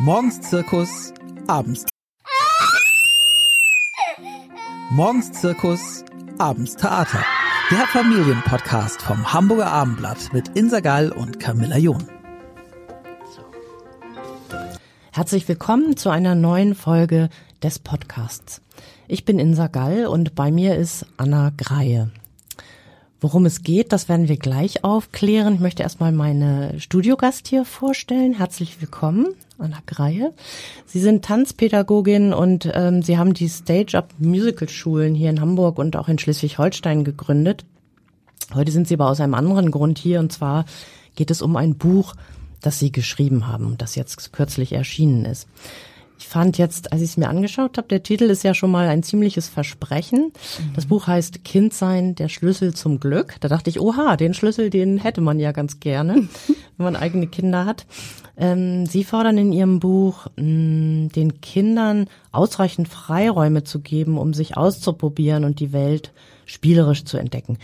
Morgens Zirkus, abends. Morgens Zirkus, abends Theater. Der Familienpodcast vom Hamburger Abendblatt mit Insa Gall und Camilla John. Herzlich willkommen zu einer neuen Folge des Podcasts. Ich bin Insa Gall und bei mir ist Anna Greie. Worum es geht, das werden wir gleich aufklären. Ich möchte erstmal meine Studiogast hier vorstellen. Herzlich willkommen, Anna Greie. Sie sind Tanzpädagogin und ähm, Sie haben die Stage-Up Musical Schulen hier in Hamburg und auch in Schleswig-Holstein gegründet. Heute sind Sie aber aus einem anderen Grund hier und zwar geht es um ein Buch, das Sie geschrieben haben, das jetzt kürzlich erschienen ist. Ich fand jetzt, als ich es mir angeschaut habe, der Titel ist ja schon mal ein ziemliches Versprechen. Mhm. Das Buch heißt Kindsein, der Schlüssel zum Glück. Da dachte ich, oha, den Schlüssel, den hätte man ja ganz gerne, wenn man eigene Kinder hat. Ähm, Sie fordern in Ihrem Buch, mh, mm, den Kindern ausreichend Freiräume zu geben, um sich auszuprobieren und die Welt spielerisch zu entdecken.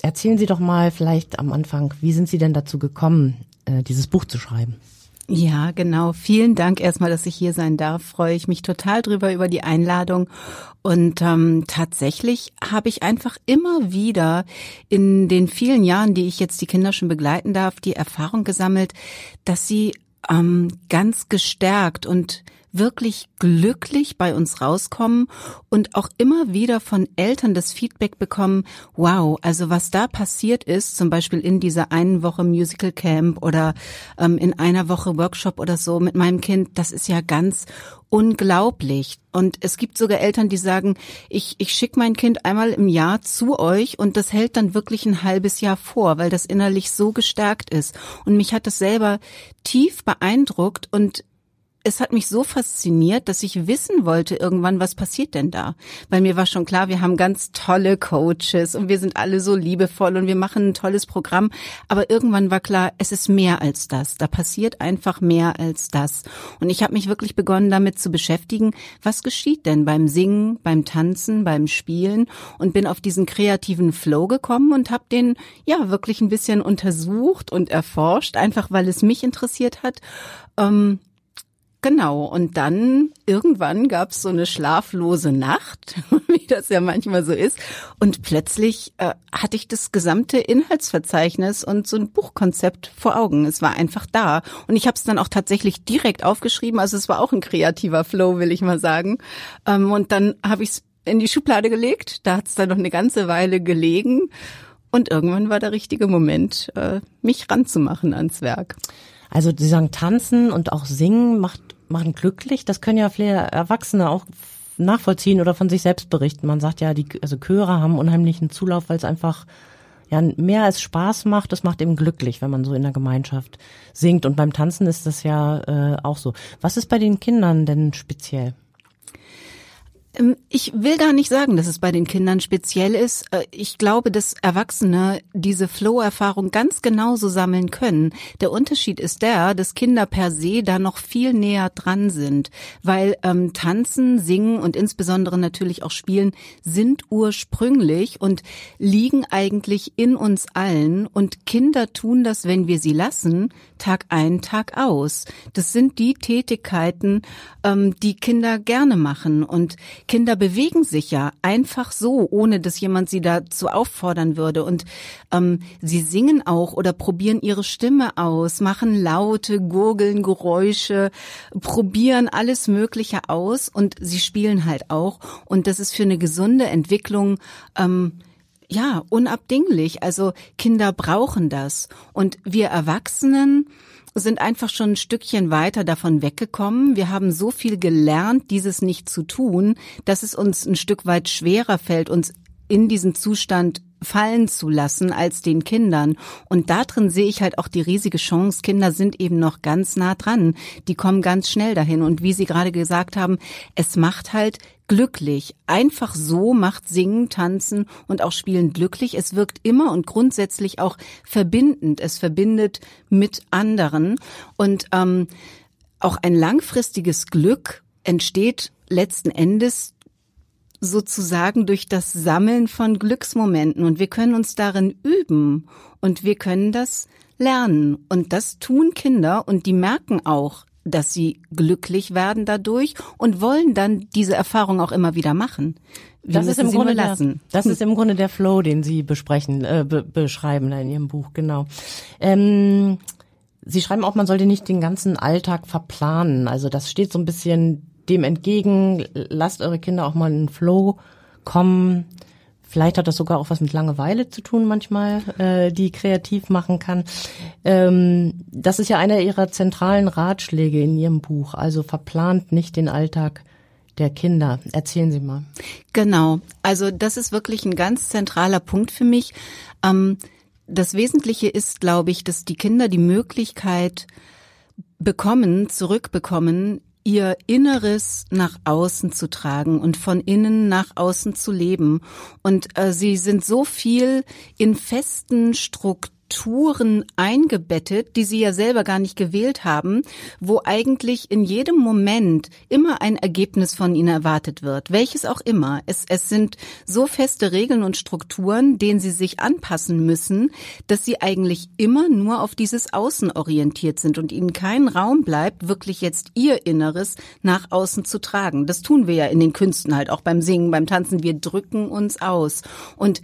Erzählen Sie doch mal vielleicht am Anfang, wie sind Sie denn dazu gekommen, äh, dieses Buch zu schreiben? Ja, genau. Vielen Dank erstmal, dass ich hier sein darf. Freue ich mich total drüber über die Einladung. Und ähm, tatsächlich habe ich einfach immer wieder in den vielen Jahren, die ich jetzt die Kinder schon begleiten darf, die Erfahrung gesammelt, dass sie ähm, ganz gestärkt und wirklich glücklich bei uns rauskommen und auch immer wieder von Eltern das Feedback bekommen, wow, also was da passiert ist, zum Beispiel in dieser einen Woche Musical Camp oder ähm, in einer Woche Workshop oder so mit meinem Kind, das ist ja ganz unglaublich. Und es gibt sogar Eltern, die sagen, ich, ich schicke mein Kind einmal im Jahr zu euch und das hält dann wirklich ein halbes Jahr vor, weil das innerlich so gestärkt ist. Und mich hat das selber tief beeindruckt und es hat mich so fasziniert, dass ich wissen wollte irgendwann, was passiert denn da? Weil mir war schon klar, wir haben ganz tolle Coaches und wir sind alle so liebevoll und wir machen ein tolles Programm. Aber irgendwann war klar, es ist mehr als das. Da passiert einfach mehr als das. Und ich habe mich wirklich begonnen, damit zu beschäftigen, was geschieht denn beim Singen, beim Tanzen, beim Spielen und bin auf diesen kreativen Flow gekommen und habe den ja wirklich ein bisschen untersucht und erforscht, einfach weil es mich interessiert hat. Ähm, Genau, und dann irgendwann gab es so eine schlaflose Nacht, wie das ja manchmal so ist. Und plötzlich äh, hatte ich das gesamte Inhaltsverzeichnis und so ein Buchkonzept vor Augen. Es war einfach da. Und ich habe es dann auch tatsächlich direkt aufgeschrieben. Also es war auch ein kreativer Flow, will ich mal sagen. Ähm, und dann habe ich es in die Schublade gelegt. Da hat es dann noch eine ganze Weile gelegen. Und irgendwann war der richtige Moment, äh, mich ranzumachen ans Werk. Also Sie sagen, tanzen und auch singen macht machen glücklich. Das können ja viele Erwachsene auch nachvollziehen oder von sich selbst berichten. Man sagt ja, die also Chöre haben unheimlichen Zulauf, weil es einfach ja mehr als Spaß macht. Das macht eben glücklich, wenn man so in der Gemeinschaft singt. Und beim Tanzen ist das ja äh, auch so. Was ist bei den Kindern denn speziell? Ähm, ich will gar nicht sagen, dass es bei den Kindern speziell ist. Äh, ich glaube, dass Erwachsene diese Flow-Erfahrung ganz genauso sammeln können. Der Unterschied ist der, dass Kinder per se da noch viel näher dran sind, weil ähm, Tanzen, Singen und insbesondere natürlich auch Spielen sind ursprünglich und liegen eigentlich in uns allen. Und Kinder tun das, wenn wir sie lassen, Tag ein, Tag aus. Das sind die Tätigkeiten, ähm, die Kinder gerne machen und Kinder bewegen sich ja einfach so, ohne dass jemand sie dazu auffordern würde. Und ähm, sie singen auch oder probieren ihre Stimme aus, machen Laute, gurgeln Geräusche, probieren alles Mögliche aus und sie spielen halt auch. Und das ist für eine gesunde Entwicklung ähm, ja unabdinglich. Also Kinder brauchen das. Und wir Erwachsenen, sind einfach schon ein Stückchen weiter davon weggekommen. Wir haben so viel gelernt, dieses nicht zu tun, dass es uns ein Stück weit schwerer fällt, uns in diesen Zustand fallen zu lassen als den Kindern. Und darin sehe ich halt auch die riesige Chance. Kinder sind eben noch ganz nah dran. Die kommen ganz schnell dahin. Und wie Sie gerade gesagt haben, es macht halt glücklich. Einfach so macht Singen, Tanzen und auch Spielen glücklich. Es wirkt immer und grundsätzlich auch verbindend. Es verbindet mit anderen. Und ähm, auch ein langfristiges Glück entsteht letzten Endes sozusagen durch das Sammeln von Glücksmomenten und wir können uns darin üben und wir können das lernen und das tun Kinder und die merken auch, dass sie glücklich werden dadurch und wollen dann diese Erfahrung auch immer wieder machen. Wir das ist im Grunde der, das ist im Grunde der Flow, den Sie besprechen, äh, be beschreiben in Ihrem Buch, genau. Ähm, Sie schreiben auch, man sollte nicht den ganzen Alltag verplanen. Also das steht so ein bisschen dem entgegen. Lasst eure Kinder auch mal in den Flow kommen. Vielleicht hat das sogar auch was mit Langeweile zu tun manchmal, äh, die kreativ machen kann. Ähm, das ist ja einer Ihrer zentralen Ratschläge in Ihrem Buch. Also verplant nicht den Alltag der Kinder. Erzählen Sie mal. Genau. Also das ist wirklich ein ganz zentraler Punkt für mich. Ähm, das Wesentliche ist, glaube ich, dass die Kinder die Möglichkeit bekommen, zurückbekommen, ihr Inneres nach außen zu tragen und von innen nach außen zu leben. Und äh, sie sind so viel in festen Strukturen Strukturen eingebettet, die sie ja selber gar nicht gewählt haben, wo eigentlich in jedem Moment immer ein Ergebnis von ihnen erwartet wird, welches auch immer. Es, es sind so feste Regeln und Strukturen, denen sie sich anpassen müssen, dass sie eigentlich immer nur auf dieses Außen orientiert sind und ihnen kein Raum bleibt, wirklich jetzt ihr Inneres nach außen zu tragen. Das tun wir ja in den Künsten halt, auch beim Singen, beim Tanzen. Wir drücken uns aus. Und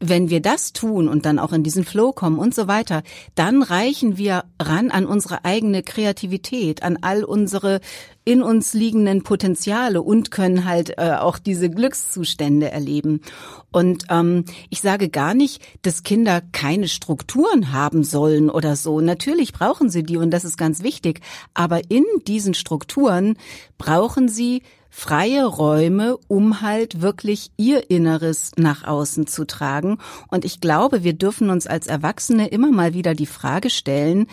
wenn wir das tun und dann auch in diesen Flow kommen und so weiter, dann reichen wir ran an unsere eigene Kreativität, an all unsere in uns liegenden Potenziale und können halt äh, auch diese Glückszustände erleben. Und ähm, ich sage gar nicht, dass Kinder keine Strukturen haben sollen oder so. Natürlich brauchen sie die und das ist ganz wichtig. Aber in diesen Strukturen brauchen sie freie Räume, um halt wirklich ihr Inneres nach außen zu tragen. Und ich glaube, wir dürfen uns als Erwachsene immer mal wieder die Frage stellen,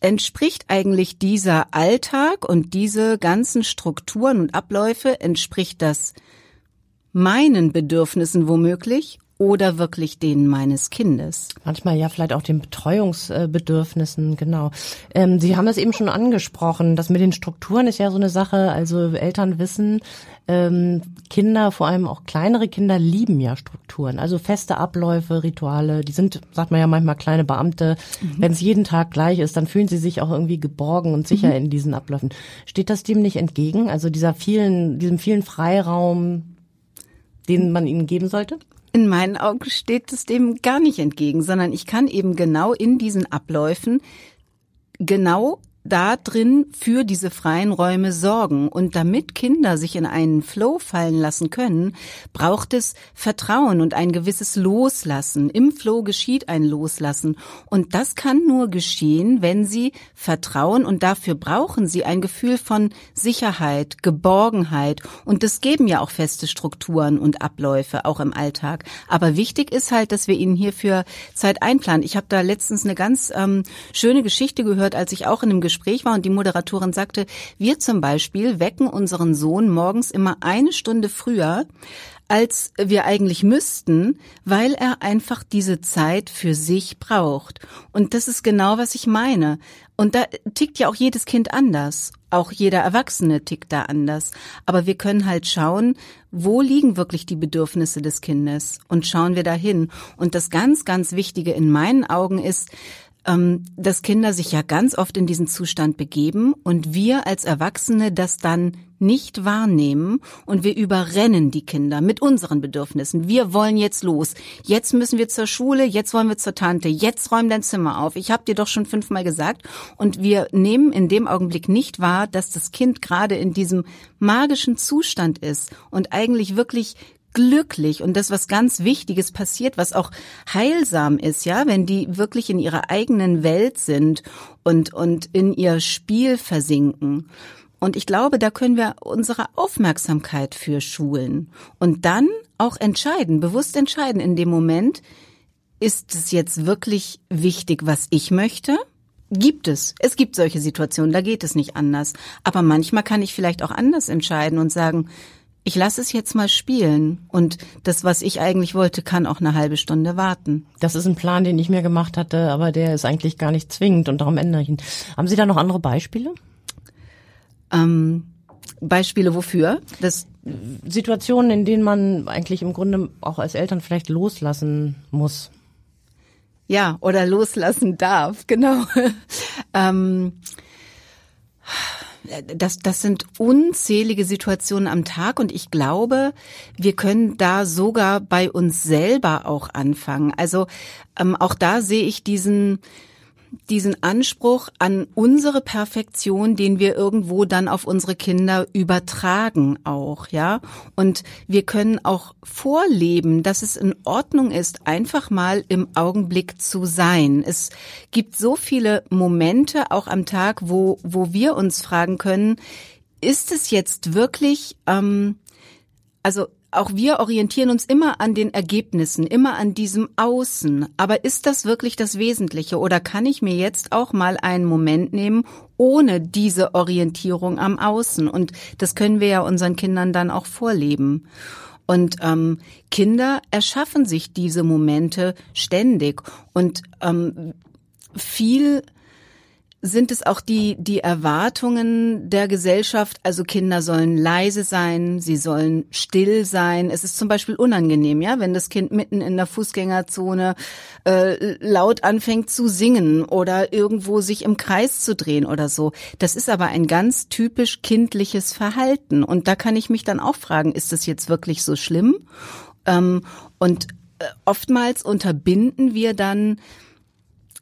entspricht eigentlich dieser Alltag und diese ganzen Strukturen und Abläufe, entspricht das meinen Bedürfnissen womöglich oder wirklich denen meines Kindes. Manchmal ja vielleicht auch den Betreuungsbedürfnissen, genau. Ähm, Sie haben es eben schon angesprochen, das mit den Strukturen ist ja so eine Sache, also Eltern wissen, ähm, Kinder, vor allem auch kleinere Kinder, lieben ja Strukturen, also feste Abläufe, Rituale, die sind, sagt man ja manchmal, kleine Beamte. Mhm. Wenn es jeden Tag gleich ist, dann fühlen sie sich auch irgendwie geborgen und sicher mhm. in diesen Abläufen. Steht das dem nicht entgegen? Also dieser vielen, diesem vielen Freiraum, den man ihnen geben sollte? In meinen Augen steht es dem gar nicht entgegen, sondern ich kann eben genau in diesen Abläufen genau da drin für diese freien Räume sorgen. Und damit Kinder sich in einen Flow fallen lassen können, braucht es Vertrauen und ein gewisses Loslassen. Im Flow geschieht ein Loslassen. Und das kann nur geschehen, wenn sie vertrauen. Und dafür brauchen sie ein Gefühl von Sicherheit, Geborgenheit. Und das geben ja auch feste Strukturen und Abläufe, auch im Alltag. Aber wichtig ist halt, dass wir ihnen hierfür Zeit einplanen. Ich habe da letztens eine ganz ähm, schöne Geschichte gehört, als ich auch in einem Gespräch war und die Moderatorin sagte, wir zum Beispiel wecken unseren Sohn morgens immer eine Stunde früher, als wir eigentlich müssten, weil er einfach diese Zeit für sich braucht. Und das ist genau, was ich meine. Und da tickt ja auch jedes Kind anders. Auch jeder Erwachsene tickt da anders. Aber wir können halt schauen, wo liegen wirklich die Bedürfnisse des Kindes und schauen wir dahin. Und das ganz, ganz Wichtige in meinen Augen ist, dass Kinder sich ja ganz oft in diesen Zustand begeben und wir als Erwachsene das dann nicht wahrnehmen und wir überrennen die Kinder mit unseren Bedürfnissen. Wir wollen jetzt los. Jetzt müssen wir zur Schule, jetzt wollen wir zur Tante, jetzt räum dein Zimmer auf. Ich habe dir doch schon fünfmal gesagt. Und wir nehmen in dem Augenblick nicht wahr, dass das Kind gerade in diesem magischen Zustand ist und eigentlich wirklich glücklich und das was ganz Wichtiges passiert, was auch heilsam ist, ja, wenn die wirklich in ihrer eigenen Welt sind und, und in ihr Spiel versinken. Und ich glaube, da können wir unsere Aufmerksamkeit für schulen und dann auch entscheiden, bewusst entscheiden in dem Moment, ist es jetzt wirklich wichtig, was ich möchte? Gibt es. Es gibt solche Situationen, da geht es nicht anders. Aber manchmal kann ich vielleicht auch anders entscheiden und sagen, ich lasse es jetzt mal spielen und das, was ich eigentlich wollte, kann auch eine halbe Stunde warten. Das ist ein Plan, den ich mir gemacht hatte, aber der ist eigentlich gar nicht zwingend und darum ändere ich ihn. Haben Sie da noch andere Beispiele? Ähm, Beispiele wofür? Das Situationen, in denen man eigentlich im Grunde auch als Eltern vielleicht loslassen muss. Ja, oder loslassen darf, genau. ähm, das, das sind unzählige Situationen am Tag und ich glaube, wir können da sogar bei uns selber auch anfangen. Also ähm, auch da sehe ich diesen diesen Anspruch an unsere Perfektion, den wir irgendwo dann auf unsere Kinder übertragen auch, ja. Und wir können auch vorleben, dass es in Ordnung ist, einfach mal im Augenblick zu sein. Es gibt so viele Momente auch am Tag, wo, wo wir uns fragen können, ist es jetzt wirklich, ähm, also auch wir orientieren uns immer an den Ergebnissen, immer an diesem Außen. Aber ist das wirklich das Wesentliche? Oder kann ich mir jetzt auch mal einen Moment nehmen, ohne diese Orientierung am Außen? Und das können wir ja unseren Kindern dann auch vorleben. Und ähm, Kinder erschaffen sich diese Momente ständig. Und ähm, viel sind es auch die, die Erwartungen der Gesellschaft? Also Kinder sollen leise sein, sie sollen still sein. Es ist zum Beispiel unangenehm, ja, wenn das Kind mitten in der Fußgängerzone äh, laut anfängt zu singen oder irgendwo sich im Kreis zu drehen oder so. Das ist aber ein ganz typisch kindliches Verhalten. Und da kann ich mich dann auch fragen, ist das jetzt wirklich so schlimm? Ähm, und äh, oftmals unterbinden wir dann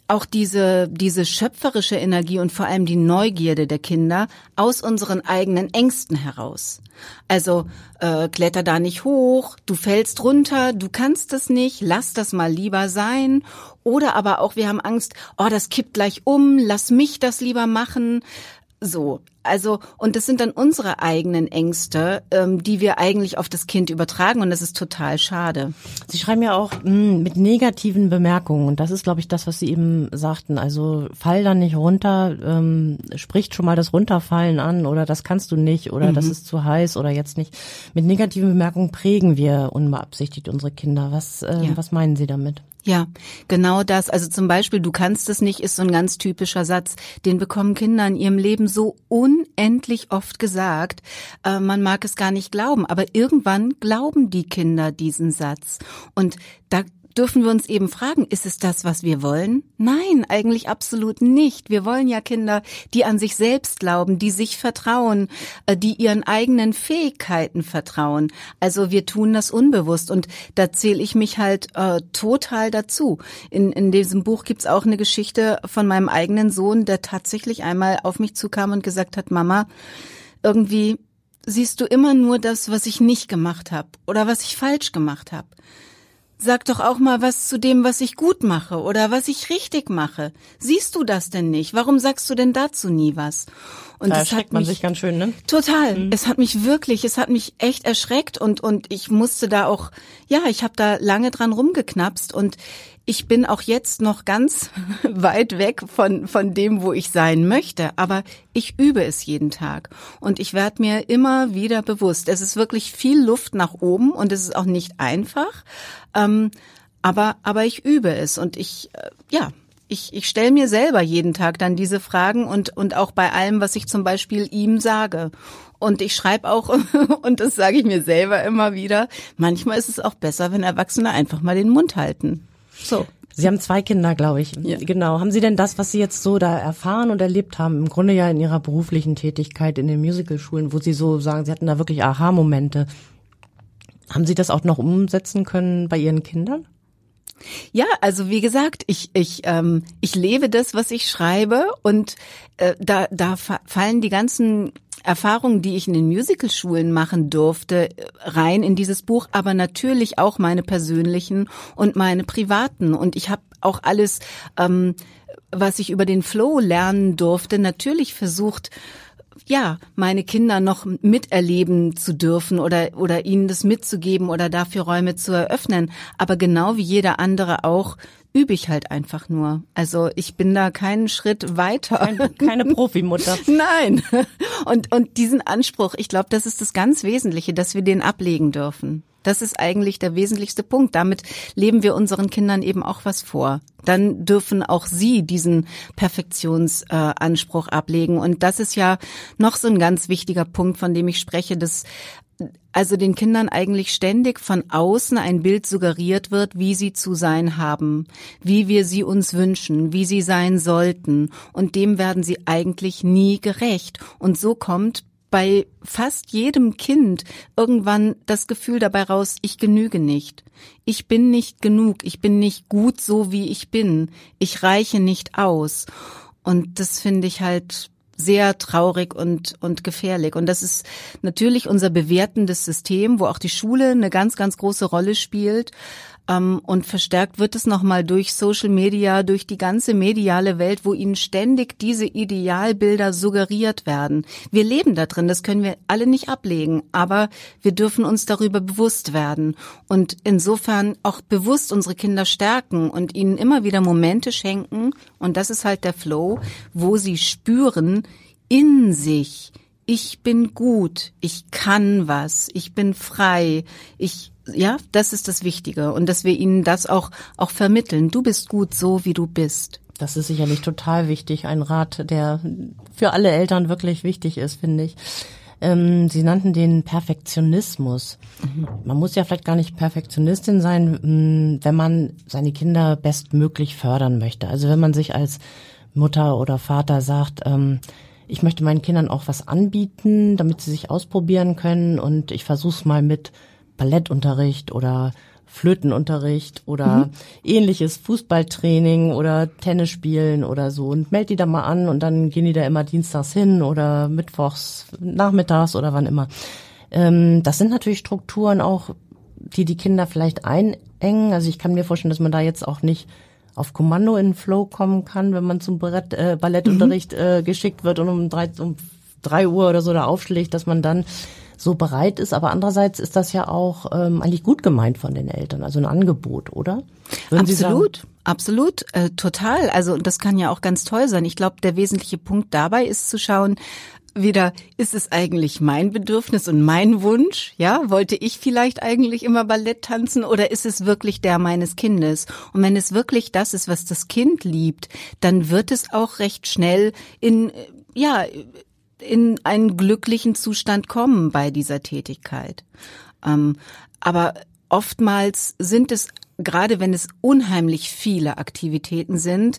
auch diese, diese schöpferische Energie und vor allem die Neugierde der Kinder aus unseren eigenen Ängsten heraus. Also äh, kletter da nicht hoch, du fällst runter, du kannst es nicht, lass das mal lieber sein. Oder aber auch wir haben Angst, oh, das kippt gleich um, lass mich das lieber machen. So, also und das sind dann unsere eigenen Ängste, ähm, die wir eigentlich auf das Kind übertragen und das ist total schade. Sie schreiben ja auch mh, hm, mit negativen Bemerkungen und das ist, glaube ich, das, was Sie eben sagten. Also fall dann nicht runter, ähm, spricht schon mal das Runterfallen an oder das kannst du nicht oder mhm. das ist zu heiß oder jetzt nicht. Mit negativen Bemerkungen prägen wir unbeabsichtigt unsere Kinder. Was, äh, ja. was meinen Sie damit? Ja, genau das. Also zum Beispiel, du kannst es nicht, ist so ein ganz typischer Satz. Den bekommen Kinder in ihrem Leben so unendlich oft gesagt. Äh, man mag es gar nicht glauben, aber irgendwann glauben die Kinder diesen Satz. Und da dürfen wir uns eben fragen, ist es das, was wir wollen? Nein, eigentlich absolut nicht. Wir wollen ja Kinder, die an sich selbst glauben, die sich vertrauen, äh, die ihren eigenen Fähigkeiten vertrauen. Also wir tun das unbewusst und da zähle ich mich halt äh, total dazu. In, in diesem Buch gibt's auch eine Geschichte von meinem eigenen Sohn, der tatsächlich einmal auf mich zukam und gesagt hat, Mama, irgendwie siehst du immer nur das, was ich nicht gemacht habe oder was ich falsch gemacht habe. Sag doch auch mal was zu dem, was ich gut mache oder was ich richtig mache. Siehst du das denn nicht? Warum sagst du denn dazu nie was? Und da erschreckt man sich ganz schön, ne? Total. Mhm. Es hat mich wirklich, es hat mich echt erschreckt und und ich musste da auch, ja, ich habe da lange dran rumgeknapst und ich bin auch jetzt noch ganz weit weg von, von dem, wo ich sein möchte, aber ich übe es jeden Tag und ich werde mir immer wieder bewusst, es ist wirklich viel Luft nach oben und es ist auch nicht einfach, ähm, aber, aber ich übe es und ich, äh, ja, ich, ich stelle mir selber jeden Tag dann diese Fragen und, und auch bei allem, was ich zum Beispiel ihm sage. Und ich schreibe auch, und das sage ich mir selber immer wieder, manchmal ist es auch besser, wenn Erwachsene einfach mal den Mund halten. So. Sie haben zwei Kinder, glaube ich. Ja. Genau. Haben Sie denn das, was Sie jetzt so da erfahren und erlebt haben, im Grunde ja in Ihrer beruflichen Tätigkeit in den Musicalschulen, wo Sie so sagen, Sie hatten da wirklich Aha-Momente. Haben Sie das auch noch umsetzen können bei Ihren Kindern? Ja, also wie gesagt, ich ich ähm, ich lebe das, was ich schreibe und äh, da da fallen die ganzen Erfahrungen, die ich in den Musicalschulen machen durfte, rein in dieses Buch, aber natürlich auch meine persönlichen und meine privaten. Und ich habe auch alles, ähm, was ich über den Flow lernen durfte, natürlich versucht, ja, meine Kinder noch miterleben zu dürfen oder, oder ihnen das mitzugeben oder dafür Räume zu eröffnen. Aber genau wie jeder andere auch übe ich halt einfach nur. Also ich bin da keinen Schritt weiter. Keine, keine Profimutter. Nein. Und, und diesen Anspruch, ich glaube, das ist das ganz Wesentliche, dass wir den ablegen dürfen. Das ist eigentlich der wesentlichste Punkt. Damit leben wir unseren Kindern eben auch was vor. Dann dürfen auch sie diesen Perfektionsanspruch ablegen. Und das ist ja noch so ein ganz wichtiger Punkt, von dem ich spreche, dass also den Kindern eigentlich ständig von außen ein Bild suggeriert wird, wie sie zu sein haben, wie wir sie uns wünschen, wie sie sein sollten. Und dem werden sie eigentlich nie gerecht. Und so kommt bei fast jedem Kind irgendwann das Gefühl dabei raus, ich genüge nicht. Ich bin nicht genug. Ich bin nicht gut so, wie ich bin. Ich reiche nicht aus. Und das finde ich halt sehr traurig und, und gefährlich. Und das ist natürlich unser bewertendes System, wo auch die Schule eine ganz, ganz große Rolle spielt. Ähm, und verstärkt wird es nochmal durch Social Media, durch die ganze mediale Welt, wo ihnen ständig diese Idealbilder suggeriert werden. Wir leben da drin, das können wir alle nicht ablegen, aber wir dürfen uns darüber bewusst werden und insofern auch bewusst unsere Kinder stärken und ihnen immer wieder Momente schenken. Und das ist halt der Flow, wo sie spüren, in sich, ich bin gut, ich kann was, ich bin frei, ich ja, das ist das Wichtige und dass wir ihnen das auch auch vermitteln. Du bist gut so, wie du bist. Das ist sicherlich total wichtig, ein Rat, der für alle Eltern wirklich wichtig ist, finde ich. Ähm, Sie nannten den Perfektionismus. Mhm. Man muss ja vielleicht gar nicht Perfektionistin sein, mm, wenn man seine Kinder bestmöglich fördern möchte. Also wenn man sich als Mutter oder Vater sagt, ähm, ich möchte meinen Kindern auch was anbieten, damit sie sich ausprobieren können und ich versuche es mal mit Ballettunterricht oder Flötenunterricht oder mhm. ähnliches Fußballtraining oder Tennis spielen oder so und meld die da mal an und dann gehen die da immer dienstags hin oder mittwochs, nachmittags oder wann immer. Ähm, das sind natürlich Strukturen auch, die die Kinder vielleicht einengen. Also ich kann mir vorstellen, dass man da jetzt auch nicht auf Kommando in Flow kommen kann, wenn man zum Ballett, äh, Ballettunterricht mhm. äh, geschickt wird und um drei, um drei Uhr oder so da aufschlägt, dass man dann so bereit ist. Aber andererseits ist das ja auch ähm, eigentlich gut gemeint von den Eltern, also ein Angebot, oder? Würden absolut, absolut, äh, total. Also das kann ja auch ganz toll sein. Ich glaube, der wesentliche Punkt dabei ist zu schauen, wieder, ist es eigentlich mein Bedürfnis und mein Wunsch? Ja, wollte ich vielleicht eigentlich immer Ballett tanzen oder ist es wirklich der meines Kindes? Und wenn es wirklich das ist, was das Kind liebt, dann wird es auch recht schnell in, ja, in einen glücklichen Zustand kommen bei dieser Tätigkeit. Ähm, aber oftmals sind es, gerade wenn es unheimlich viele Aktivitäten sind,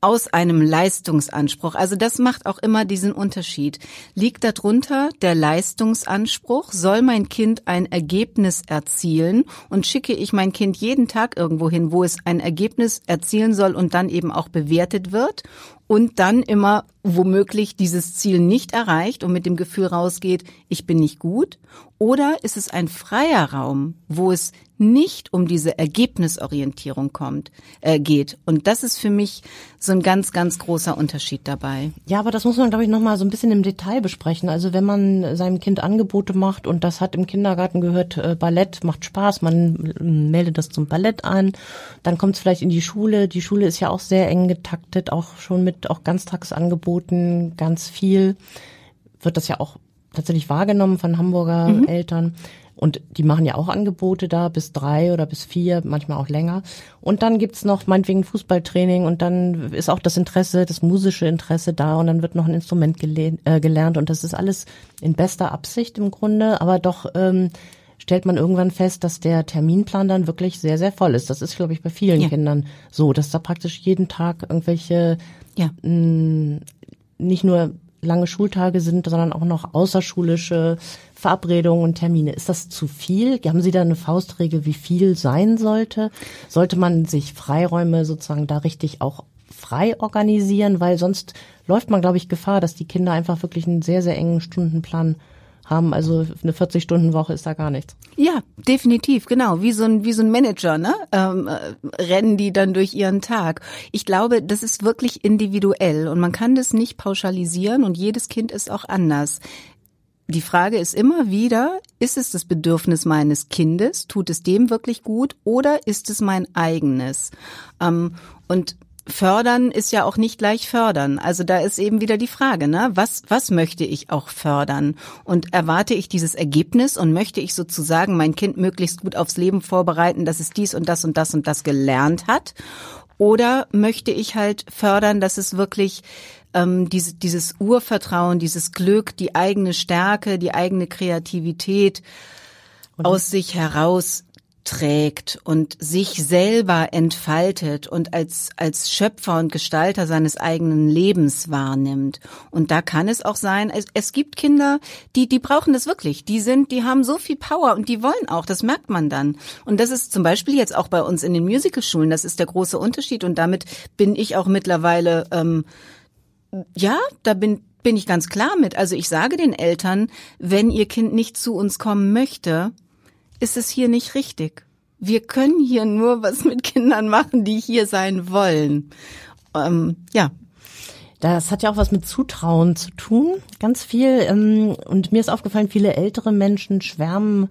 aus einem Leistungsanspruch. Also das macht auch immer diesen Unterschied. Liegt darunter der Leistungsanspruch? Soll mein Kind ein Ergebnis erzielen? Und schicke ich mein Kind jeden Tag irgendwo hin, wo es ein Ergebnis erzielen soll und dann eben auch bewertet wird? Und dann immer womöglich dieses Ziel nicht erreicht und mit dem Gefühl rausgeht, ich bin nicht gut? Oder ist es ein freier Raum, wo es nicht um diese Ergebnisorientierung kommt, äh, geht? Und das ist für mich so ein ganz, ganz großer Unterschied dabei. Ja, aber das muss man, glaube ich, nochmal so ein bisschen im Detail besprechen. Also wenn man seinem Kind Angebote macht und das hat im Kindergarten gehört, äh, Ballett macht Spaß, man meldet das zum Ballett an, dann kommt es vielleicht in die Schule. Die Schule ist ja auch sehr eng getaktet, auch schon mit auch Ganztagsangeboten, ganz viel. Wird das ja auch tatsächlich wahrgenommen von Hamburger mhm. Eltern. Und die machen ja auch Angebote da bis drei oder bis vier, manchmal auch länger. Und dann gibt's noch meinetwegen Fußballtraining und dann ist auch das Interesse, das musische Interesse da und dann wird noch ein Instrument äh, gelernt und das ist alles in bester Absicht im Grunde, aber doch ähm, stellt man irgendwann fest, dass der Terminplan dann wirklich sehr, sehr voll ist. Das ist, glaube ich, bei vielen ja. Kindern so, dass da praktisch jeden Tag irgendwelche ja. mh, nicht nur lange Schultage sind, sondern auch noch außerschulische Verabredungen und Termine. Ist das zu viel? Haben Sie da eine Faustregel, wie viel sein sollte? Sollte man sich Freiräume sozusagen da richtig auch frei organisieren? Weil sonst läuft man, glaube ich, Gefahr, dass die Kinder einfach wirklich einen sehr, sehr engen Stundenplan haben. Also eine 40-Stunden-Woche ist da gar nichts. Ja, definitiv, genau. Wie so ein, wie so ein Manager, ne? Ähm, äh, rennen die dann durch ihren Tag. Ich glaube, das ist wirklich individuell und man kann das nicht pauschalisieren und jedes Kind ist auch anders. Die Frage ist immer wieder, ist es das Bedürfnis meines Kindes? Tut es dem wirklich gut oder ist es mein eigenes? Ähm, und fördern ist ja auch nicht gleich fördern. Also da ist eben wieder die Frage, ne? Was, was möchte ich auch fördern? Und erwarte ich dieses Ergebnis und möchte ich sozusagen mein Kind möglichst gut aufs Leben vorbereiten, dass es dies und das und das und das gelernt hat? Oder möchte ich halt fördern, dass es wirklich ähm, diese, dieses Urvertrauen, dieses Glück, die eigene Stärke, die eigene Kreativität aus sich heraus trägt und sich selber entfaltet und als, als Schöpfer und Gestalter seines eigenen Lebens wahrnimmt. Und da kann es auch sein, es, es gibt Kinder, die, die brauchen das wirklich. Die sind, die haben so viel Power und die wollen auch, das merkt man dann. Und das ist zum Beispiel jetzt auch bei uns in den Musicalschulen, das ist der große Unterschied und damit bin ich auch mittlerweile, ähm, ja, da bin, bin ich ganz klar mit. Also ich sage den Eltern, wenn ihr Kind nicht zu uns kommen möchte, ist es hier nicht richtig. Wir können hier nur was mit Kindern machen, die hier sein wollen. Ähm, ja. Das hat ja auch was mit Zutrauen zu tun, ganz viel. Ähm, und mir ist aufgefallen, viele ältere Menschen schwärmen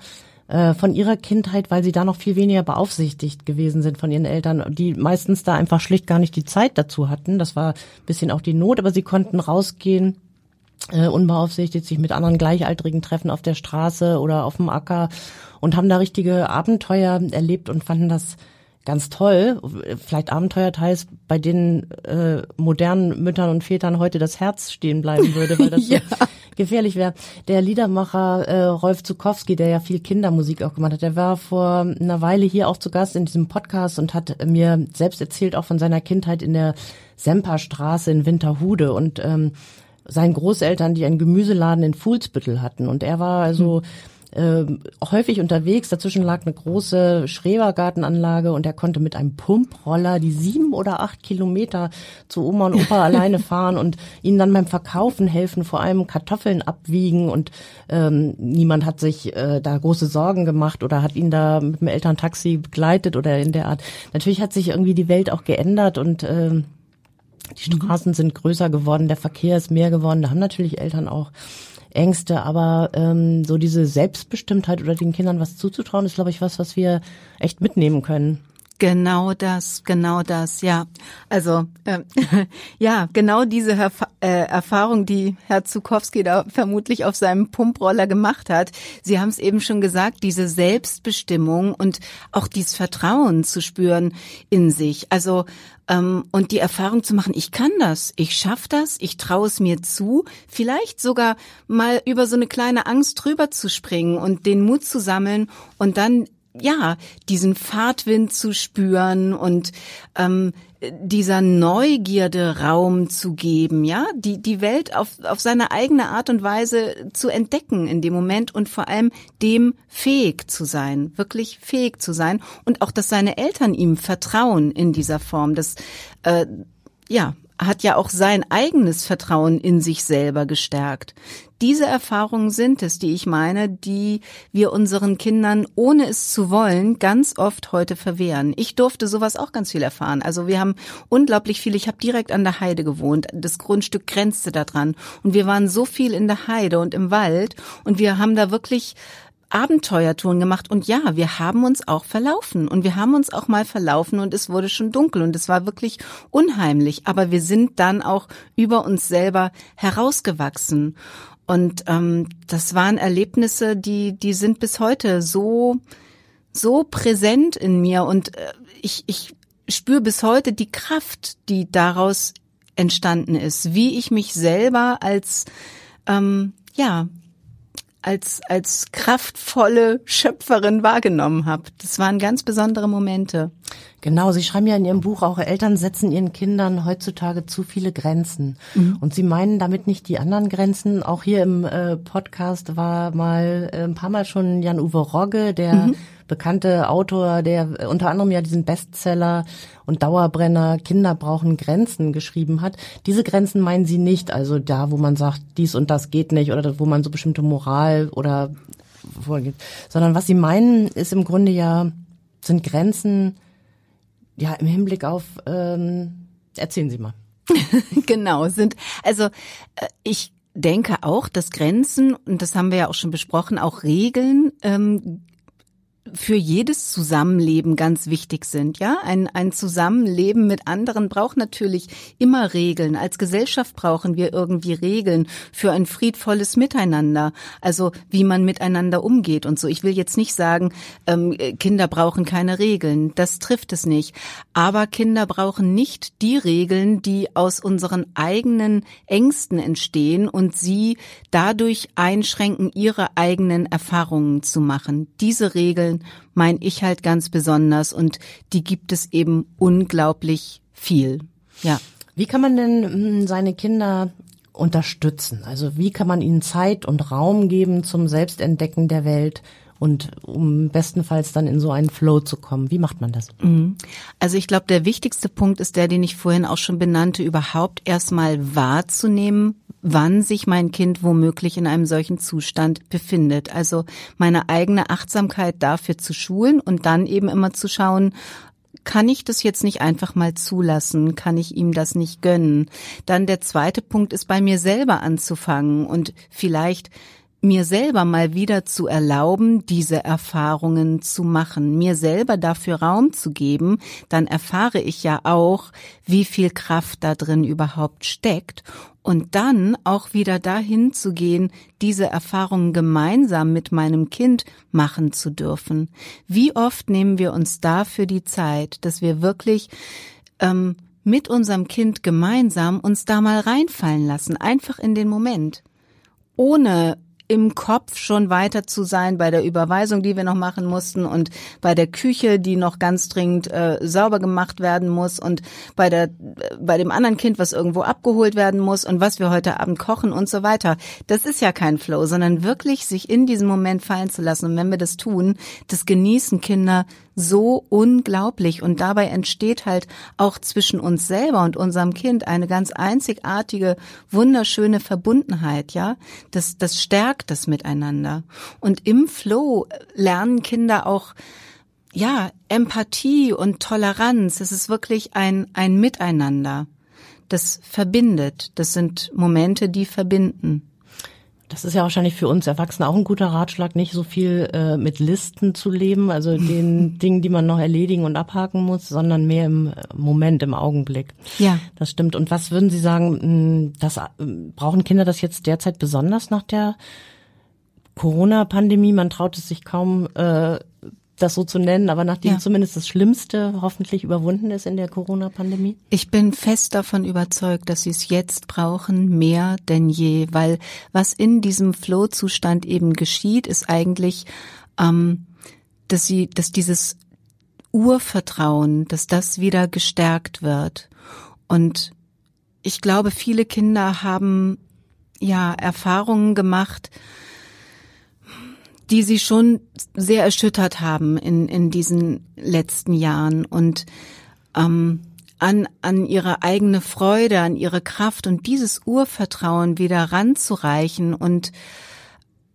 äh, von ihrer Kindheit, weil sie da noch viel weniger beaufsichtigt gewesen sind von ihren Eltern, die meistens da einfach schlicht gar nicht die Zeit dazu hatten. Das war ein bisschen auch die Not, aber sie konnten rausgehen, äh, unbeaufsichtigt sich mit anderen Gleichaltrigen treffen auf der Straße oder auf dem Acker und haben da richtige Abenteuer erlebt und fanden das ganz toll. Vielleicht Abenteuerteils, bei denen äh, modernen Müttern und Vätern heute das Herz stehen bleiben würde, weil das ja. so gefährlich wäre. Der Liedermacher äh, Rolf Zukowski, der ja viel Kindermusik auch gemacht hat, der war vor einer Weile hier auch zu Gast in diesem Podcast und hat mir selbst erzählt auch von seiner Kindheit in der Semperstraße in Winterhude und ähm, seinen Großeltern, die einen Gemüseladen in Fuhlsbüttel hatten. Und er war also äh, häufig unterwegs. Dazwischen lag eine große Schrebergartenanlage und er konnte mit einem Pumproller die sieben oder acht Kilometer zu Oma und Opa alleine fahren und ihnen dann beim Verkaufen helfen, vor allem Kartoffeln abwiegen und ähm, niemand hat sich äh, da große Sorgen gemacht oder hat ihn da mit dem Elterntaxi begleitet oder in der Art. Natürlich hat sich irgendwie die Welt auch geändert und äh, die mhm. Straßen sind größer geworden, der Verkehr ist mehr geworden. Da haben natürlich Eltern auch Ängste, aber ähm, so diese Selbstbestimmtheit oder den Kindern was zuzutrauen, ist, glaube ich, was, was wir echt mitnehmen können. Genau das, genau das, ja. Also äh, ja, genau diese Herf äh, Erfahrung, die Herr Zukowski da vermutlich auf seinem Pumproller gemacht hat. Sie haben es eben schon gesagt, diese Selbstbestimmung und auch dieses Vertrauen zu spüren in sich. Also ähm, und die Erfahrung zu machen, ich kann das, ich schaff das, ich traue es mir zu, vielleicht sogar mal über so eine kleine Angst drüber zu springen und den Mut zu sammeln und dann ja, diesen Fahrtwind zu spüren und ähm, dieser Neugierde Raum zu geben, ja, die, die Welt auf, auf seine eigene Art und Weise zu entdecken in dem Moment und vor allem dem fähig zu sein, wirklich fähig zu sein und auch, dass seine Eltern ihm vertrauen in dieser Form, das, äh, ja, hat ja auch sein eigenes Vertrauen in sich selber gestärkt. Diese Erfahrungen sind es, die ich meine, die wir unseren Kindern, ohne es zu wollen, ganz oft heute verwehren. Ich durfte sowas auch ganz viel erfahren. Also wir haben unglaublich viel, ich habe direkt an der Heide gewohnt. Das Grundstück grenzte da dran. Und wir waren so viel in der Heide und im Wald und wir haben da wirklich Abenteuertouren gemacht. Und ja, wir haben uns auch verlaufen. Und wir haben uns auch mal verlaufen und es wurde schon dunkel und es war wirklich unheimlich, aber wir sind dann auch über uns selber herausgewachsen. Und ähm, das waren Erlebnisse, die die sind bis heute so so präsent in mir. Und äh, ich ich spüre bis heute die Kraft, die daraus entstanden ist, wie ich mich selber als ähm, ja als, als kraftvolle Schöpferin wahrgenommen habe. Das waren ganz besondere Momente. Genau, Sie schreiben ja in Ihrem Buch auch, Eltern setzen ihren Kindern heutzutage zu viele Grenzen. Mhm. Und Sie meinen damit nicht die anderen Grenzen. Auch hier im äh, Podcast war mal äh, ein paar Mal schon Jan-Uwe Rogge, der mhm bekannte Autor, der unter anderem ja diesen Bestseller und Dauerbrenner Kinder brauchen Grenzen geschrieben hat. Diese Grenzen meinen Sie nicht, also da, wo man sagt, dies und das geht nicht oder wo man so bestimmte Moral oder vorgeht, sondern was Sie meinen, ist im Grunde ja, sind Grenzen, ja, im Hinblick auf, ähm, erzählen Sie mal. genau, sind, also äh, ich denke auch, dass Grenzen, und das haben wir ja auch schon besprochen, auch Regeln ähm, für jedes Zusammenleben ganz wichtig sind. Ja, ein, ein Zusammenleben mit anderen braucht natürlich immer Regeln. Als Gesellschaft brauchen wir irgendwie Regeln für ein friedvolles Miteinander. Also wie man miteinander umgeht und so. Ich will jetzt nicht sagen, ähm, Kinder brauchen keine Regeln. Das trifft es nicht. Aber Kinder brauchen nicht die Regeln, die aus unseren eigenen Ängsten entstehen und sie dadurch einschränken, ihre eigenen Erfahrungen zu machen. Diese Regeln meine ich halt ganz besonders und die gibt es eben unglaublich viel. Ja. Wie kann man denn hm, seine Kinder unterstützen? Also wie kann man ihnen Zeit und Raum geben zum Selbstentdecken der Welt? Und um bestenfalls dann in so einen Flow zu kommen. Wie macht man das? Mhm. Also ich glaube, der wichtigste Punkt ist der, den ich vorhin auch schon benannte, überhaupt erstmal wahrzunehmen, wann sich mein Kind womöglich in einem solchen Zustand befindet. Also meine eigene Achtsamkeit dafür zu schulen und dann eben immer zu schauen, kann ich das jetzt nicht einfach mal zulassen? Kann ich ihm das nicht gönnen? Dann der zweite Punkt ist bei mir selber anzufangen und vielleicht mir selber mal wieder zu erlauben, diese Erfahrungen zu machen, mir selber dafür Raum zu geben, dann erfahre ich ja auch, wie viel Kraft da drin überhaupt steckt und dann auch wieder dahin zu gehen, diese Erfahrungen gemeinsam mit meinem Kind machen zu dürfen. Wie oft nehmen wir uns dafür die Zeit, dass wir wirklich ähm, mit unserem Kind gemeinsam uns da mal reinfallen lassen, einfach in den Moment, ohne im Kopf schon weiter zu sein bei der Überweisung, die wir noch machen mussten und bei der Küche, die noch ganz dringend äh, sauber gemacht werden muss und bei der bei dem anderen Kind, was irgendwo abgeholt werden muss und was wir heute Abend kochen und so weiter. Das ist ja kein Flow, sondern wirklich sich in diesen Moment fallen zu lassen. Und wenn wir das tun, das genießen Kinder so unglaublich. Und dabei entsteht halt auch zwischen uns selber und unserem Kind eine ganz einzigartige, wunderschöne Verbundenheit, ja. Das, das stärkt das Miteinander. Und im Flow lernen Kinder auch, ja, Empathie und Toleranz. Es ist wirklich ein, ein Miteinander. Das verbindet. Das sind Momente, die verbinden. Das ist ja wahrscheinlich für uns Erwachsene auch ein guter Ratschlag, nicht so viel äh, mit Listen zu leben, also den Dingen, die man noch erledigen und abhaken muss, sondern mehr im Moment, im Augenblick. Ja. Das stimmt. Und was würden Sie sagen, hm, das, brauchen Kinder das jetzt derzeit besonders nach der Corona-Pandemie? Man traut es sich kaum, äh, das so zu nennen, aber nachdem ja. zumindest das Schlimmste hoffentlich überwunden ist in der Corona-Pandemie? Ich bin fest davon überzeugt, dass sie es jetzt brauchen, mehr denn je, weil was in diesem Flow-Zustand eben geschieht, ist eigentlich, ähm, dass sie, dass dieses Urvertrauen, dass das wieder gestärkt wird. Und ich glaube, viele Kinder haben ja Erfahrungen gemacht, die sie schon sehr erschüttert haben in, in diesen letzten Jahren und ähm, an, an ihre eigene Freude, an ihre Kraft und dieses Urvertrauen wieder ranzureichen und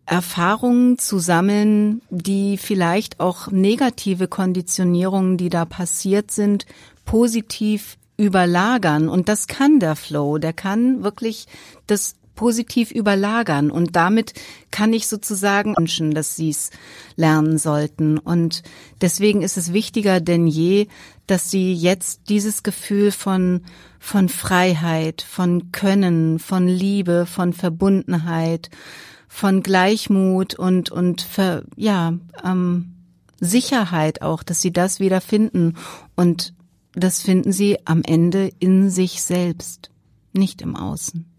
Erfahrungen zu sammeln, die vielleicht auch negative Konditionierungen, die da passiert sind, positiv überlagern. Und das kann der Flow. Der kann wirklich das positiv überlagern und damit kann ich sozusagen wünschen, dass sie es lernen sollten. Und deswegen ist es wichtiger denn je, dass sie jetzt dieses Gefühl von von Freiheit, von Können, von Liebe, von Verbundenheit, von Gleichmut und und für, ja ähm, Sicherheit auch, dass sie das wieder finden und das finden sie am Ende in sich selbst, nicht im Außen.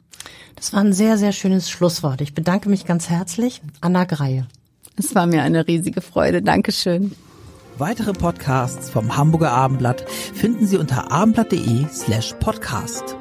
Das war ein sehr, sehr schönes Schlusswort. Ich bedanke mich ganz herzlich. Anna Greie. Es war mir eine riesige Freude. Dankeschön. Weitere Podcasts vom Hamburger Abendblatt finden Sie unter abendblatt.de slash podcast.